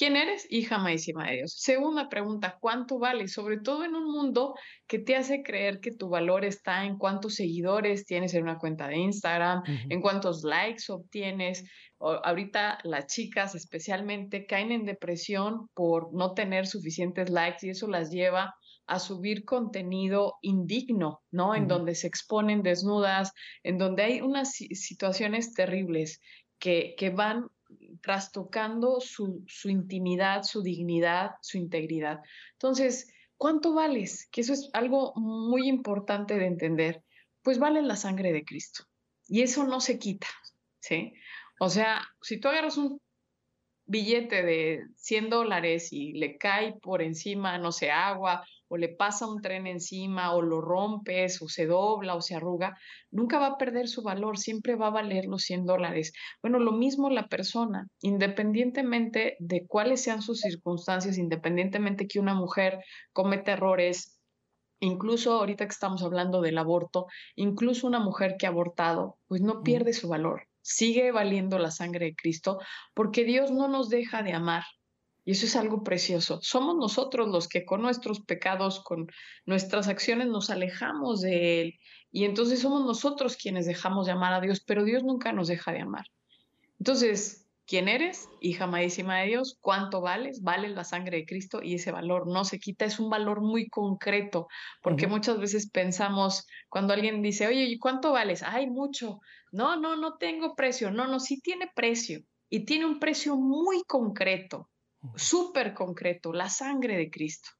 ¿Quién eres? Hija amadísima de Dios. Segunda pregunta, ¿cuánto vale? Sobre todo en un mundo que te hace creer que tu valor está en cuántos seguidores tienes en una cuenta de Instagram, en cuántos likes obtienes. ahorita las chicas especialmente caen en depresión por no tener suficientes likes y eso las lleva a subir contenido indigno, ¿no? En donde se exponen desnudas, en donde hay unas situaciones terribles que, van trastocando su, intimidad, su dignidad, su integridad. Entonces, ¿cuánto vales? Que eso es algo muy importante de entender. Pues vale la sangre de Cristo. Y eso no se quita, ¿sí? O sea, si tú agarras un billete de 100 dólares y le cae por encima, no sé, agua o le pasa un tren encima o lo rompes o se dobla o se arruga, nunca va a perder su valor, siempre va a valer los 100 dólares. Bueno, lo mismo la persona, independientemente de cuáles sean sus circunstancias, independientemente que una mujer cometa errores, incluso ahorita que estamos hablando del aborto, incluso una mujer que ha abortado, pues no pierde su valor, sigue valiendo la sangre de Cristo, porque Dios no nos deja de amar. Y eso es algo precioso. Somos nosotros los que con nuestros pecados, con nuestras acciones nos alejamos de Él. Y entonces somos nosotros quienes dejamos de amar a Dios, pero Dios nunca nos deja de amar. Entonces, ¿quién eres? Hija amadísima de Dios. ¿Cuánto vales? Vale la sangre de Cristo y ese valor no se quita. Es un valor muy concreto, porque muchas veces pensamos, cuando alguien dice, oye, ¿y cuánto vales? Ay, mucho. No, no, no tengo precio. No, no, sí tiene precio. Y tiene un precio muy concreto súper concreto, la sangre de Cristo.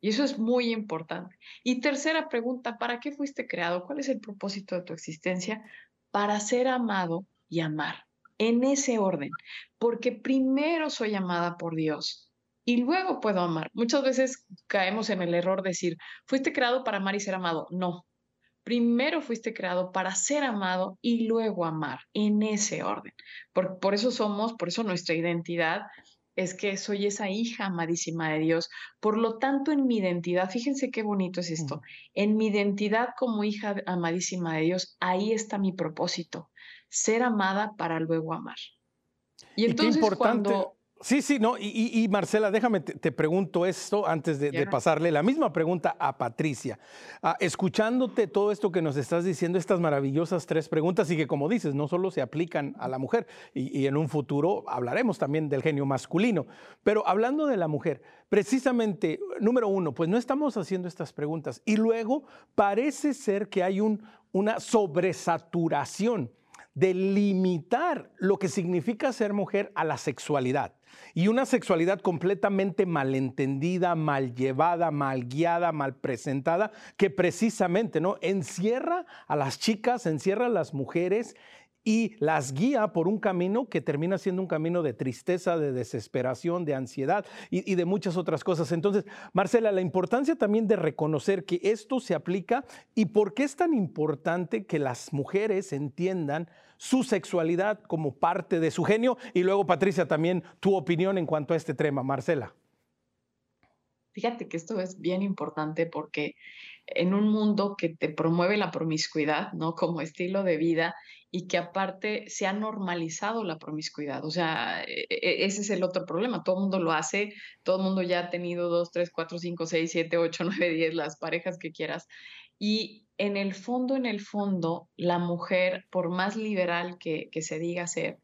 Y eso es muy importante. Y tercera pregunta, ¿para qué fuiste creado? ¿Cuál es el propósito de tu existencia? Para ser amado y amar, en ese orden, porque primero soy amada por Dios y luego puedo amar. Muchas veces caemos en el error de decir, fuiste creado para amar y ser amado. No, primero fuiste creado para ser amado y luego amar, en ese orden. Por, por eso somos, por eso nuestra identidad es que soy esa hija amadísima de Dios. Por lo tanto, en mi identidad, fíjense qué bonito es esto, en mi identidad como hija amadísima de Dios, ahí está mi propósito, ser amada para luego amar. Y entonces cuando Sí, sí, no. Y, Marcela, déjame, te, pregunto esto antes de, pasarle la misma pregunta a Patricia. Ah, escuchándote todo esto que nos estás diciendo, estas maravillosas tres preguntas, y que como dices, no solo se aplican a la mujer, y, en un futuro hablaremos también del genio masculino. Pero hablando de la mujer, precisamente, número uno, pues no estamos haciendo estas preguntas. Y luego parece ser que hay un, una sobresaturación de limitar lo que significa ser mujer a la sexualidad. Y una sexualidad completamente malentendida, mal llevada, mal guiada, mal presentada, que precisamente ¿no? encierra a las chicas, encierra a las mujeres y las guía por un camino que termina siendo un camino de tristeza, de desesperación, de ansiedad y, de muchas otras cosas. Entonces, Marcela, la importancia también de reconocer que esto se aplica y por qué es tan importante que las mujeres entiendan su sexualidad como parte de su genio. Y luego, Patricia, también tu opinión en cuanto a este tema. Marcela. Fíjate que esto es bien importante porque en un mundo que te promueve la promiscuidad, ¿no? Como estilo de vida y que aparte se ha normalizado la promiscuidad. O sea, e, e, ese es el otro problema. Todo mundo lo hace, todo el mundo ya ha tenido dos, tres, cuatro, cinco, seis, siete, ocho, nueve, diez, las parejas que quieras. Y en el fondo, en el fondo, la mujer, por más liberal que, que se diga ser,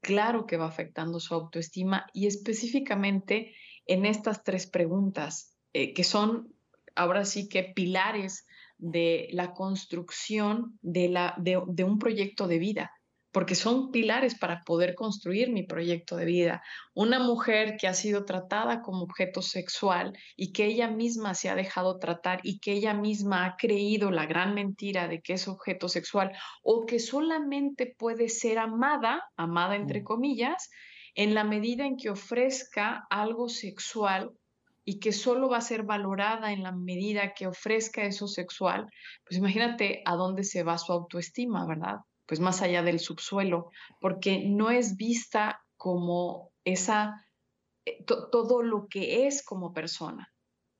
claro que va afectando su autoestima y específicamente en estas tres preguntas, eh, que son ahora sí que pilares de la construcción de, la, de, un proyecto de vida, porque son pilares para poder construir mi proyecto de vida. Una mujer que ha sido tratada como objeto sexual y que ella misma se ha dejado tratar y que ella misma ha creído la gran mentira de que es objeto sexual o que solamente puede ser amada, amada entre mm. comillas, en la medida en que ofrezca algo sexual y que solo va a ser valorada en la medida que ofrezca eso sexual, pues imagínate a dónde se va su autoestima, ¿verdad? Pues más allá del subsuelo, porque no es vista como esa, eh, todo lo que es como persona,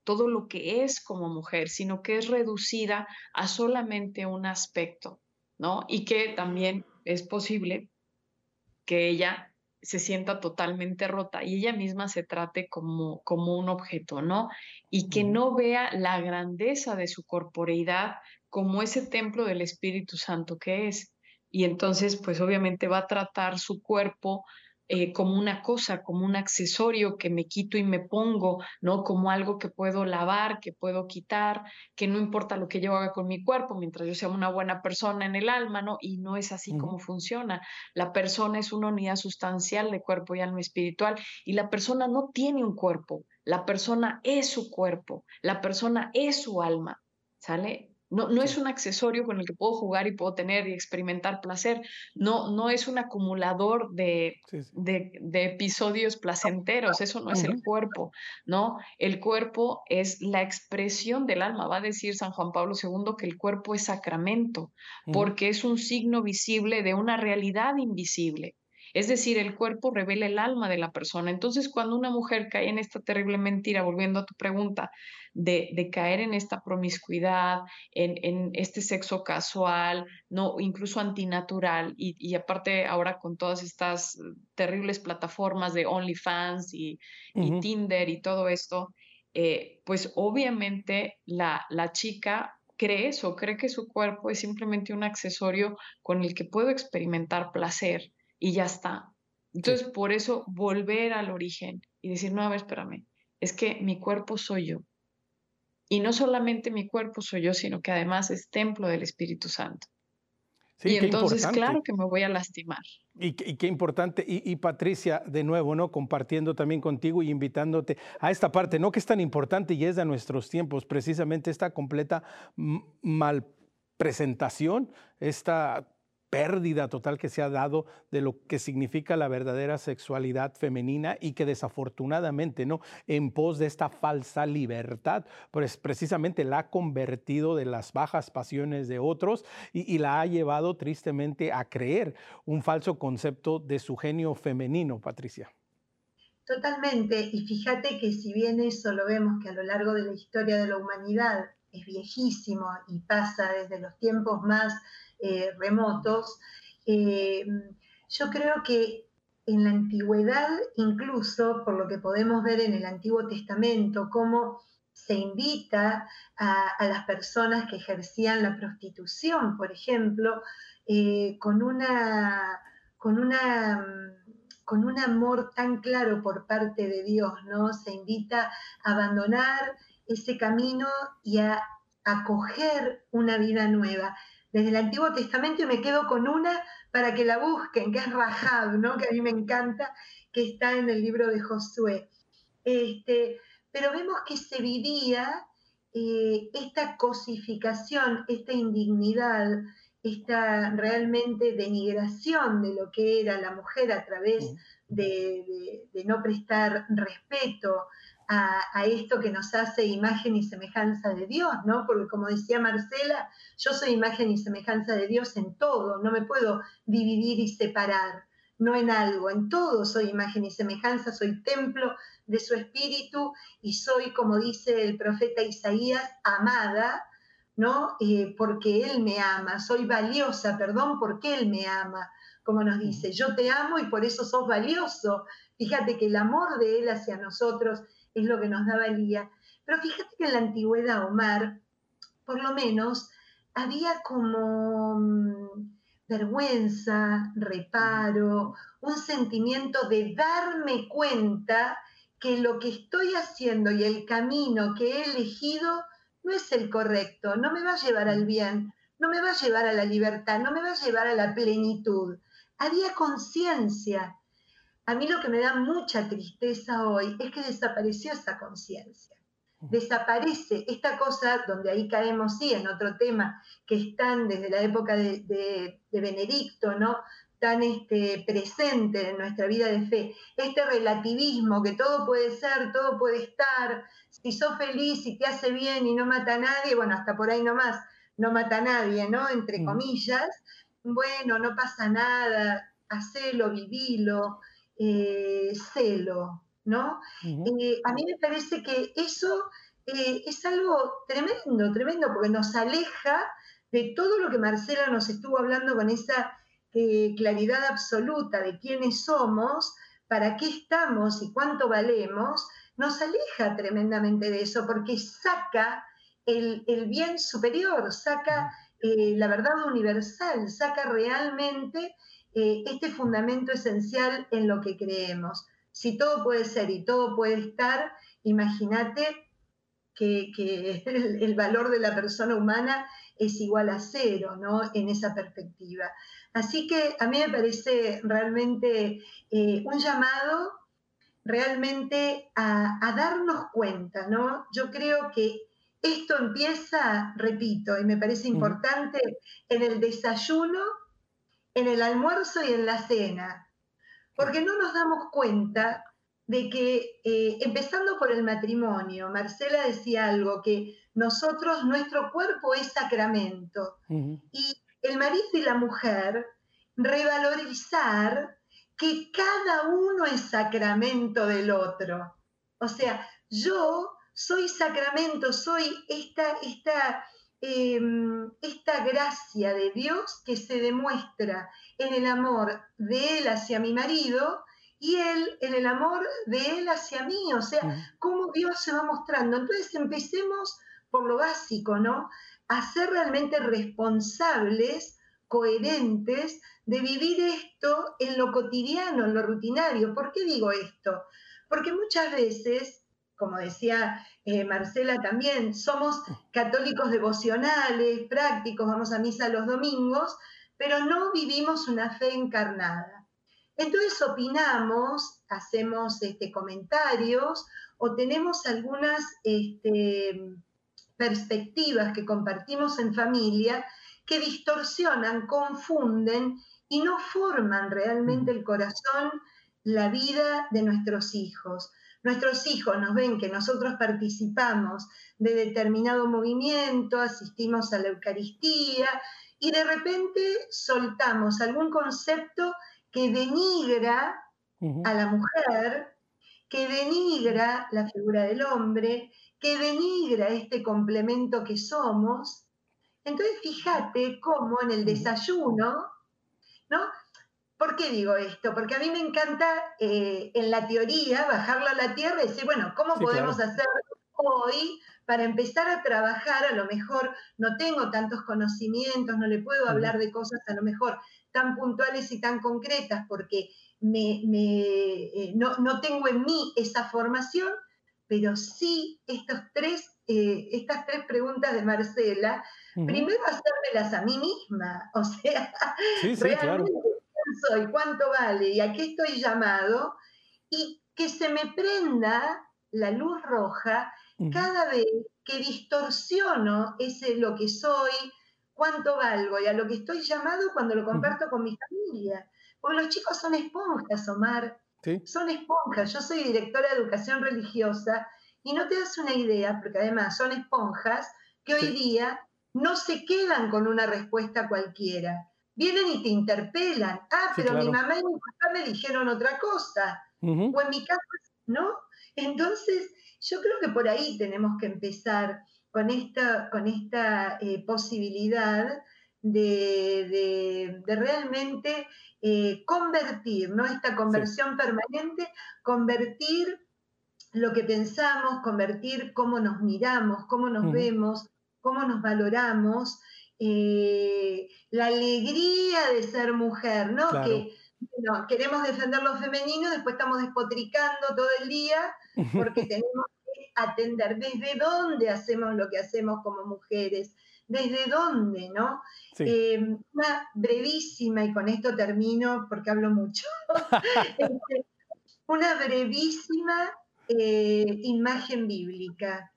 todo lo que es como mujer, sino que es reducida a solamente un aspecto, ¿no? Y que también es posible que ella se sienta totalmente rota y ella misma se trate como, como un objeto, ¿no? Y que no vea la grandeza de su corporeidad como ese templo del Espíritu Santo que es. Y entonces, pues obviamente va a tratar su cuerpo eh, como una cosa, como un accesorio que me quito y me pongo, ¿no? Como algo que puedo lavar, que puedo quitar, que no importa lo que yo haga con mi cuerpo, mientras yo sea una buena persona en el alma, ¿no? Y no es así como funciona. La persona es una unidad sustancial de cuerpo y alma espiritual y la persona no tiene un cuerpo, la persona es su cuerpo, la persona es su alma, ¿sale? No, no es un accesorio con el que puedo jugar y puedo tener y experimentar placer. No, no es un acumulador de, de, episodios placenteros. Eso no es el cuerpo, ¿no? El cuerpo es la expresión del alma. Va a decir San Juan Pablo II que el cuerpo es sacramento, porque es un signo visible de una realidad invisible. Es decir, el cuerpo revela el alma de la persona. Entonces, cuando una mujer cae en esta terrible mentira, volviendo a tu pregunta, de, caer en esta promiscuidad, en, este sexo casual, no, incluso antinatural, y, aparte ahora con todas estas terribles plataformas de OnlyFans y, Tinder y todo esto, eh, pues obviamente la, la chica cree eso, cree que su cuerpo es simplemente un accesorio con el que puedo experimentar placer y ya está. Entonces, por eso volver al origen y decir, no, a ver, espérame, es que mi cuerpo soy yo. Y no solamente mi cuerpo soy yo, sino que además es templo del Espíritu Santo. y entonces, claro que me voy a lastimar. Y, qué importante. Y, Patricia, de nuevo, ¿no? Compartiendo también contigo y invitándote a esta parte, ¿no? Que es tan importante y es de nuestros tiempos, precisamente esta completa mal presentación, esta pérdida total que se ha dado de lo que significa la verdadera sexualidad femenina y que desafortunadamente, ¿no? En pos de esta falsa libertad, pues precisamente la ha convertido de las bajas pasiones de otros y, y la ha llevado tristemente a creer un falso concepto de su genio femenino, Patricia. Totalmente, y fíjate que si bien eso lo vemos que a lo largo de la historia de la humanidad es viejísimo y pasa desde los tiempos más eh, remotos. Eh, yo creo que en la antigüedad, incluso por lo que podemos ver en el Antiguo Testamento, cómo se invita a, las personas que ejercían la prostitución, por ejemplo, eh, con, una, con, una, con un amor tan claro por parte de Dios, ¿no? Se invita a abandonar ese camino y a acoger una vida nueva. desde el Antiguo Testamento y me quedo con una para que la busquen, que es Rahab, ¿no? que a mí me encanta, que está en el libro de Josué. Este, pero vemos que se vivía eh, esta cosificación, esta indignidad, esta realmente denigración de lo que era la mujer a través de, no prestar respeto a, esto que nos hace imagen y semejanza de Dios, ¿no? Porque como decía Marcela, yo soy imagen y semejanza de Dios en todo, no me puedo dividir y separar, no en algo, en todo soy imagen y semejanza, soy templo de su espíritu y soy, como dice el profeta Isaías, amada, ¿no? Eh, porque Él me ama, soy valiosa, perdón, porque Él me ama, como nos dice, yo te amo y por eso sos valioso. Fíjate que el amor de Él hacia nosotros es lo que nos da valía. Pero fíjate que en la antigüedad, Omar, por lo menos, había como mm, vergüenza, reparo, un sentimiento de darme cuenta que lo que estoy haciendo y el camino que he elegido no es el correcto, no me va a llevar al bien, no me va a llevar a la libertad, no me va a llevar a la plenitud. Había conciencia. A mí lo que me da mucha tristeza hoy es que desapareció esa conciencia. Desaparece esta cosa donde ahí caemos, sí, en otro tema que están desde la época de, de, de Benedicto, ¿no? tan este, presente en nuestra vida de fe, este relativismo que todo puede ser, todo puede estar, si sos feliz y te hace bien y no mata a nadie, bueno, hasta por ahí nomás, no mata a nadie, ¿no? Entre mm. comillas, bueno, no pasa nada, hacelo, vivilo, eh, celo, ¿no? Eh, a mí me parece que eso eh, es algo tremendo, tremendo, porque nos aleja de todo lo que Marcela nos estuvo hablando con esa claridad absoluta de quiénes somos, para qué estamos y cuánto valemos, nos aleja tremendamente de eso, porque saca el, bien superior, saca eh, la verdad universal, saca realmente eh, este fundamento esencial en lo que creemos. Si todo puede ser y todo puede estar, imagínate que, el, valor de la persona humana es igual a cero, ¿no? En esa perspectiva. Así que a mí me parece realmente eh, un llamado realmente a, darnos cuenta, ¿no? Yo creo que esto empieza, repito, y me parece importante, en el desayuno, en el almuerzo y en la cena, porque no nos damos cuenta de que, eh, empezando por el matrimonio, Marcela decía algo, que nosotros, nuestro cuerpo es sacramento, y el marido y la mujer revalorizar que cada uno es sacramento del otro. O sea, yo soy sacramento, soy esta, esta, em, esta gracia de Dios que se demuestra en el amor de él hacia mi marido y él en el amor de él hacia mí. O sea, cómo Dios se va mostrando. Entonces empecemos por lo básico, ¿no? A ser realmente responsables, coherentes de vivir esto en lo cotidiano, en lo rutinario. ¿Por qué digo esto? Porque muchas veces, como decía eh, Marcela también, somos católicos devocionales, prácticos, vamos a misa los domingos, pero no vivimos una fe encarnada. Entonces opinamos, hacemos este, comentarios o tenemos algunas este, perspectivas que compartimos en familia que distorsionan, confunden y no forman realmente el corazón, la vida de nuestros hijos. Nuestros hijos nos ven que nosotros participamos de determinado movimiento, asistimos a la Eucaristía y de repente soltamos algún concepto que denigra a la mujer, que denigra la figura del hombre, que denigra este complemento que somos. Entonces fíjate cómo en el desayuno ¿no? ¿Por qué digo esto? Porque a mí me encanta eh, en la teoría bajarlo a la tierra y decir, bueno, ¿cómo podemos hacer hoy para empezar a trabajar? A lo mejor no tengo tantos conocimientos, no le puedo hablar de cosas a lo mejor tan puntuales y tan concretas porque me, eh, no, tengo en mí esa formación, pero sí estos tres, eh, estas tres preguntas de Marcela Primero hacérmelas a mí misma, o sea, realmente quién soy, cuánto vale y a qué estoy llamado, y que se me prenda la luz roja cada vez que distorsiono ese lo que soy, cuánto valgo y a lo que estoy llamado cuando lo comparto con mi familia. Porque los chicos son esponjas, Omar. Son esponjas. Yo soy directora de educación religiosa y no te das una idea, porque además son esponjas que hoy día no se quedan con una respuesta cualquiera. Vienen y te interpelan. Ah, pero mi mamá y mi papá me dijeron otra cosa. O en mi caso, ¿no? Entonces, yo creo que por ahí tenemos que empezar con esta, con esta eh, posibilidad de, realmente eh, convertir, ¿no? Esta conversión permanente, convertir lo que pensamos, convertir cómo nos miramos, cómo nos vemos, cómo nos valoramos, eh, la alegría de ser mujer, ¿no? Que queremos defender lo femenino, después estamos despotricando todo el día porque tenemos que atender desde dónde hacemos lo que hacemos como mujeres, desde dónde, ¿no? Eh, una brevísima, y con esto termino porque hablo mucho, este, una brevísima eh, imagen bíblica.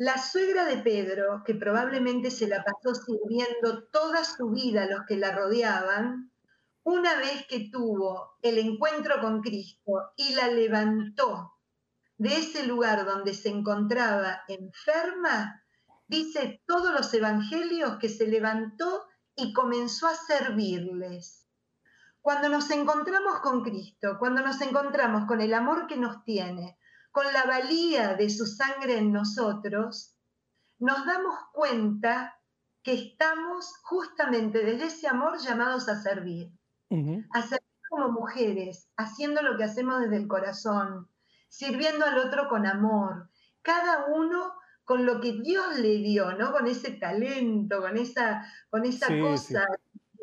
La suegra de Pedro, que probablemente se la pasó sirviendo toda su vida a los que la rodeaban, una vez que tuvo el encuentro con Cristo y la levantó de ese lugar donde se encontraba enferma, dice todos los evangelios que se levantó y comenzó a servirles. Cuando nos encontramos con Cristo, cuando nos encontramos con el amor que nos tiene, con la valía de su sangre en nosotros, nos damos cuenta que estamos justamente desde ese amor llamados a servir. A servir como mujeres, haciendo lo que hacemos desde el corazón, sirviendo al otro con amor, cada uno con lo que Dios le dio, ¿no? Con ese talento, con esa, con esa cosa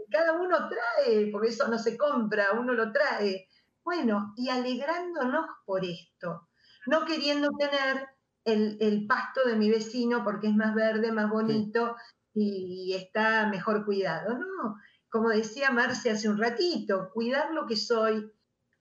cada uno trae, porque eso no se compra, uno lo trae. Bueno, y alegrándonos por esto, no queriendo tener el, pasto de mi vecino porque es más verde, más bonito y está mejor cuidado, no. Como decía Marce hace un ratito, cuidar lo que soy,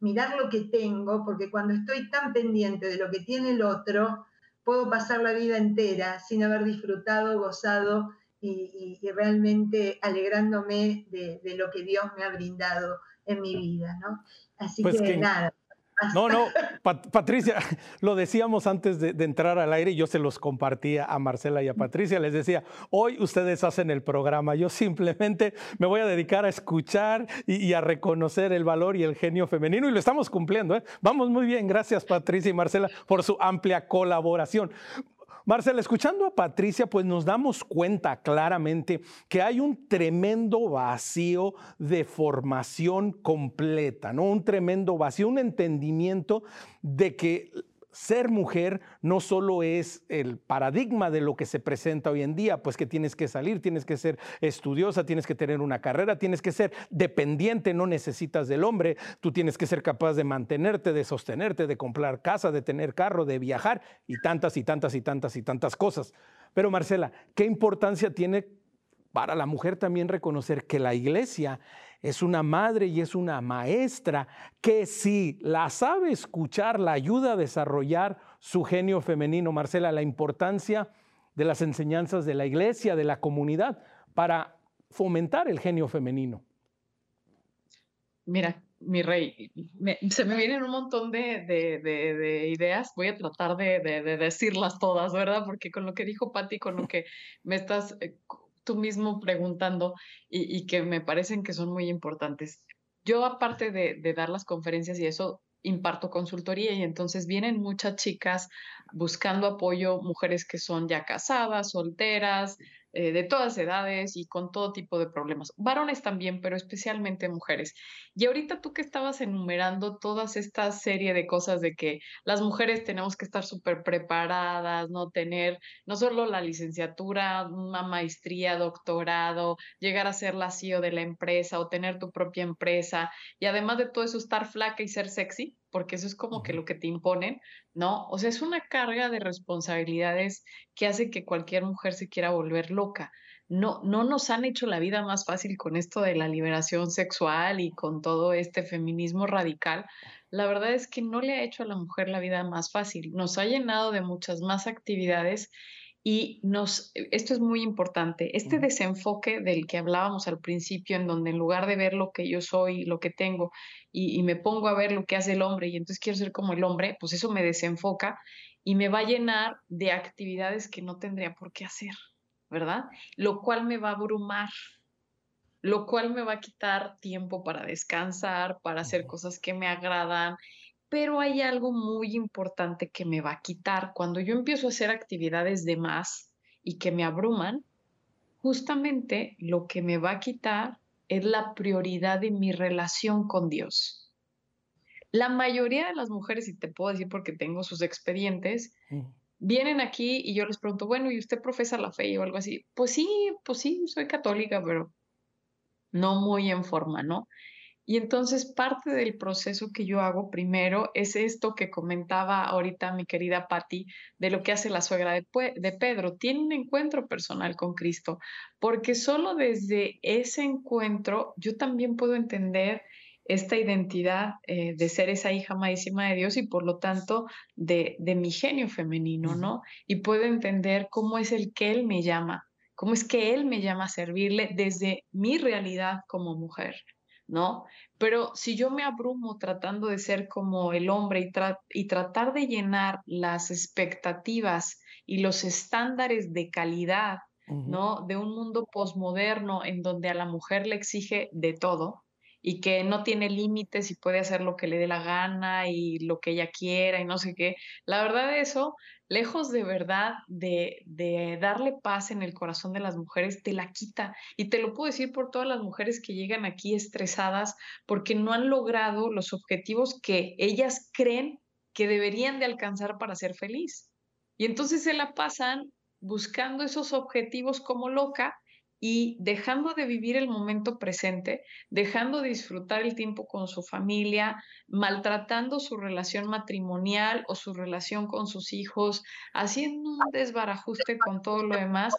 mirar lo que tengo, porque cuando estoy tan pendiente de lo que tiene el otro, puedo pasar la vida entera sin haber disfrutado, gozado y, realmente alegrándome de, lo que Dios me ha brindado en mi vida, ¿no? Así pues que, nada. No, no, Patricia, lo decíamos antes de, entrar al aire, yo se los compartía a Marcela y a Patricia, les decía, hoy ustedes hacen el programa, yo simplemente me voy a dedicar a escuchar y, a reconocer el valor y el genio femenino y lo estamos cumpliendo. ¿eh? Vamos muy bien, gracias Patricia y Marcela por su amplia colaboración. Marcela, escuchando a Patricia, pues nos damos cuenta claramente que hay un tremendo vacío de formación completa, ¿no? Un tremendo vacío, un entendimiento de que ser mujer no solo es el paradigma de lo que se presenta hoy en día, pues que tienes que salir, tienes que ser estudiosa, tienes que tener una carrera, tienes que ser dependiente, no necesitas del hombre, tú tienes que ser capaz de mantenerte, de sostenerte, de comprar casa, de tener carro, de viajar y tantas y tantas y tantas y tantas cosas. Pero Marcela, ¿qué importancia tiene para la mujer también reconocer que la iglesia es una madre y es una maestra que si la sabe escuchar, la ayuda a desarrollar su genio femenino. Marcela, la importancia de las enseñanzas de la iglesia, de la comunidad, para fomentar el genio femenino. Mira, mi rey, se me vienen un montón de, ideas, voy a tratar de, decirlas todas, ¿verdad? Porque con lo que dijo Patti, con lo que me estás eh, tú mismo preguntando y, que me parecen que son muy importantes. Yo, aparte de, dar las conferencias y eso, imparto consultoría y entonces vienen muchas chicas buscando apoyo, mujeres que son ya casadas, solteras, eh, de todas edades y con todo tipo de problemas. Varones también, pero especialmente mujeres. Y ahorita tú que estabas enumerando todas esta serie de cosas de que las mujeres tenemos que estar súper preparadas, no tener no solo la licenciatura, una maestría, doctorado, llegar a ser la CEO de la empresa o tener tu propia empresa y además de todo eso estar flaca y ser sexy, porque eso es como que lo que te imponen, ¿no? O sea, es una carga de responsabilidades que hace que cualquier mujer se quiera volver loca. no, no nos han hecho la vida más fácil con esto de la liberación sexual y con todo este feminismo radical. La verdad es que no le ha hecho a la mujer la vida más fácil. Nos ha llenado de muchas más actividades y nos, esto es muy importante, este desenfoque del que hablábamos al principio, en donde en lugar de ver lo que yo soy, lo que tengo, y, y me pongo a ver lo que hace el hombre, y entonces quiero ser como el hombre, pues eso me desenfoca y me va a llenar de actividades que no tendría por qué hacer. ¿verdad? Lo cual me va a abrumar, lo cual me va a quitar tiempo para descansar, para hacer cosas que me agradan. Pero hay algo muy importante que me va a quitar. Cuando yo empiezo a hacer actividades de más y que me abruman, justamente lo que me va a quitar es la prioridad de mi relación con Dios. La mayoría de las mujeres, y te puedo decir porque tengo sus expedientes, vienen aquí y yo les pregunto, bueno, ¿y usted profesa la fe o algo así? Pues sí, pues sí, soy católica, pero no muy en forma, ¿no? Y entonces parte del proceso que yo hago primero es esto que comentaba ahorita mi querida Patti de lo que hace la suegra de, de, Pedro. Tiene un encuentro personal con Cristo, porque solo desde ese encuentro yo también puedo entender esta identidad eh, de ser esa hija amadísima de Dios y por lo tanto de, de mi genio femenino, ¿no? Y puedo entender cómo es el que Él me llama, cómo es que Él me llama a servirle desde mi realidad como mujer, ¿no? Pero si yo me abrumo tratando de ser como el hombre y, y tratar de llenar las expectativas y los estándares de calidad, ¿no? De un mundo posmoderno en donde a la mujer le exige de todo, y que no tiene límites y puede hacer lo que le dé la gana y lo que ella quiera y no sé qué. La verdad eso, lejos de verdad de, de darle paz en el corazón de las mujeres, te la quita. Y te lo puedo decir por todas las mujeres que llegan aquí estresadas porque no han logrado los objetivos que ellas creen que deberían de alcanzar para ser feliz. Y entonces se la pasan buscando esos objetivos como loca y dejando de vivir el momento presente, dejando de disfrutar el tiempo con su familia, maltratando su relación matrimonial o su relación con sus hijos, haciendo un desbarajuste con todo lo demás,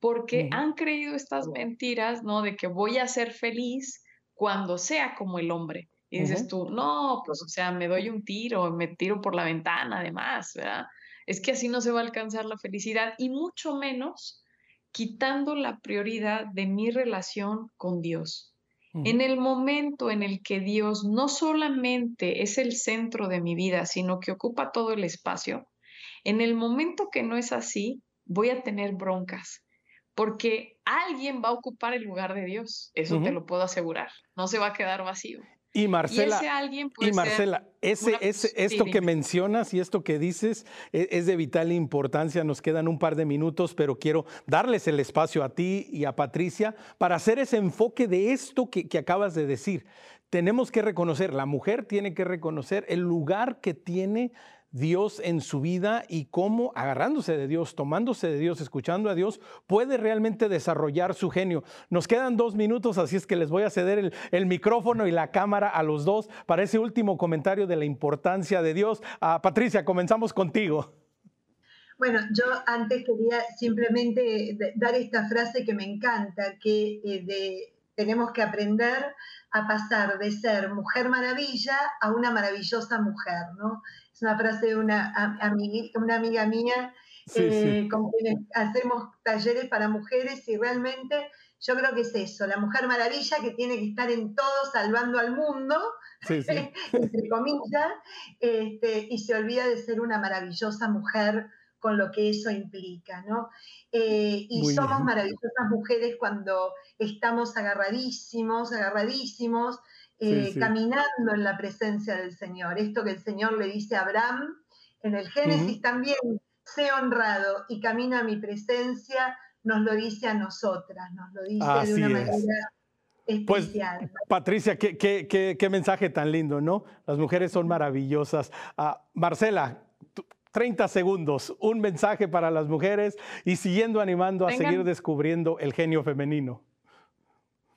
porque han creído estas mentiras, ¿no? De que voy a ser feliz cuando sea como el hombre. Y dices tú, no, pues o sea, me doy un tiro, me tiro por la ventana además, ¿verdad? Es que así no se va a alcanzar la felicidad y mucho menos quitando la prioridad de mi relación con Dios. En el momento en el que Dios no solamente es el centro de mi vida, sino que ocupa todo el espacio, en el momento que no es así, voy a tener broncas, porque alguien va a ocupar el lugar de Dios, eso te lo puedo asegurar, no se va a quedar vacío. Y Marcela, y, Marcela ese, ese, esto que mencionas y esto que dices es, es, de vital importancia. Nos quedan un par de minutos, pero quiero darles el espacio a ti y a Patricia para hacer ese enfoque de esto que, que acabas de decir. Tenemos que reconocer, la mujer tiene que reconocer el lugar que tiene Dios en su vida y cómo agarrándose de Dios, tomándose de Dios, escuchando a Dios, puede realmente desarrollar su genio. Nos quedan dos minutos, así es que les voy a ceder el, micrófono y la cámara a los dos para ese último comentario de la importancia de Dios. Ah, Patricia, comenzamos contigo. Bueno, yo antes quería simplemente dar esta frase que me encanta, que eh, tenemos que aprender a pasar de ser mujer maravilla a una maravillosa mujer, ¿no? Una frase de una, una amiga mía eh, con quien hacemos talleres para mujeres y realmente yo creo que es eso, la mujer maravilla que tiene que estar en todo salvando al mundo, entre comillas, este, y se olvida de ser una maravillosa mujer con lo que eso implica, ¿no? Eh, y somos maravillosas mujeres cuando estamos agarradísimos, agarradísimos, eh, caminando en la presencia del Señor. Esto que el Señor le dice a Abraham en el Génesis también, sé honrado y camina a mi presencia, nos lo dice a nosotras, nos lo dice de una manera pues, especial. Patricia, qué, qué, mensaje tan lindo, ¿no? Las mujeres son maravillosas. Ah, Marcela, 30 segundos, un mensaje para las mujeres y siguiendo animando a seguir descubriendo el genio femenino.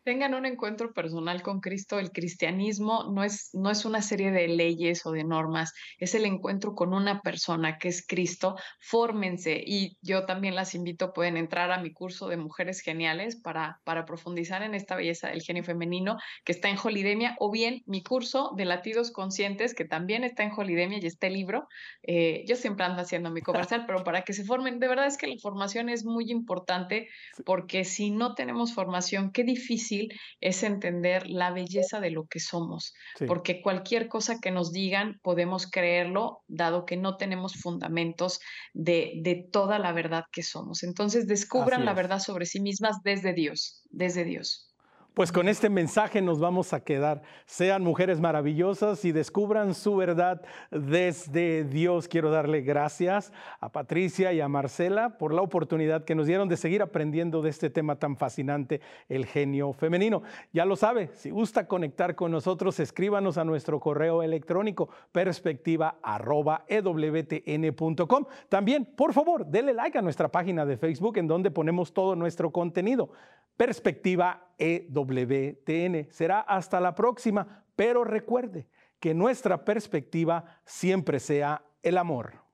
Tengan un encuentro personal con Cristo. El cristianismo no es, no es una serie de leyes o de normas, es el encuentro con una persona que es Cristo. Fórmense y yo también las invito, pueden entrar a mi curso de Mujeres Geniales para, para profundizar en esta belleza del genio femenino que está en Holidemia o bien mi curso de latidos conscientes que también está en Holidemia y este libro. Eh, yo siempre ando haciendo mi comercial, pero para que se formen, de verdad es que la formación es muy importante porque si no tenemos formación, qué difícil es entender la belleza de lo que somos, porque cualquier cosa que nos digan podemos creerlo, dado que no tenemos fundamentos de, de toda la verdad que somos. Entonces, descubran la verdad sobre sí mismas desde Dios, desde Dios. Pues con este mensaje nos vamos a quedar. Sean mujeres maravillosas y descubran su verdad desde Dios. Quiero darle gracias a Patricia y a Marcela por la oportunidad que nos dieron de seguir aprendiendo de este tema tan fascinante, el genio femenino. Ya lo sabe, si gusta conectar con nosotros, escríbanos a nuestro correo electrónico perspectiva.ewtn.com. También, por favor, dele like a nuestra página de Facebook en donde ponemos todo nuestro contenido. Perspectiva EWTN. Será hasta la próxima, pero recuerde que nuestra perspectiva siempre sea el amor.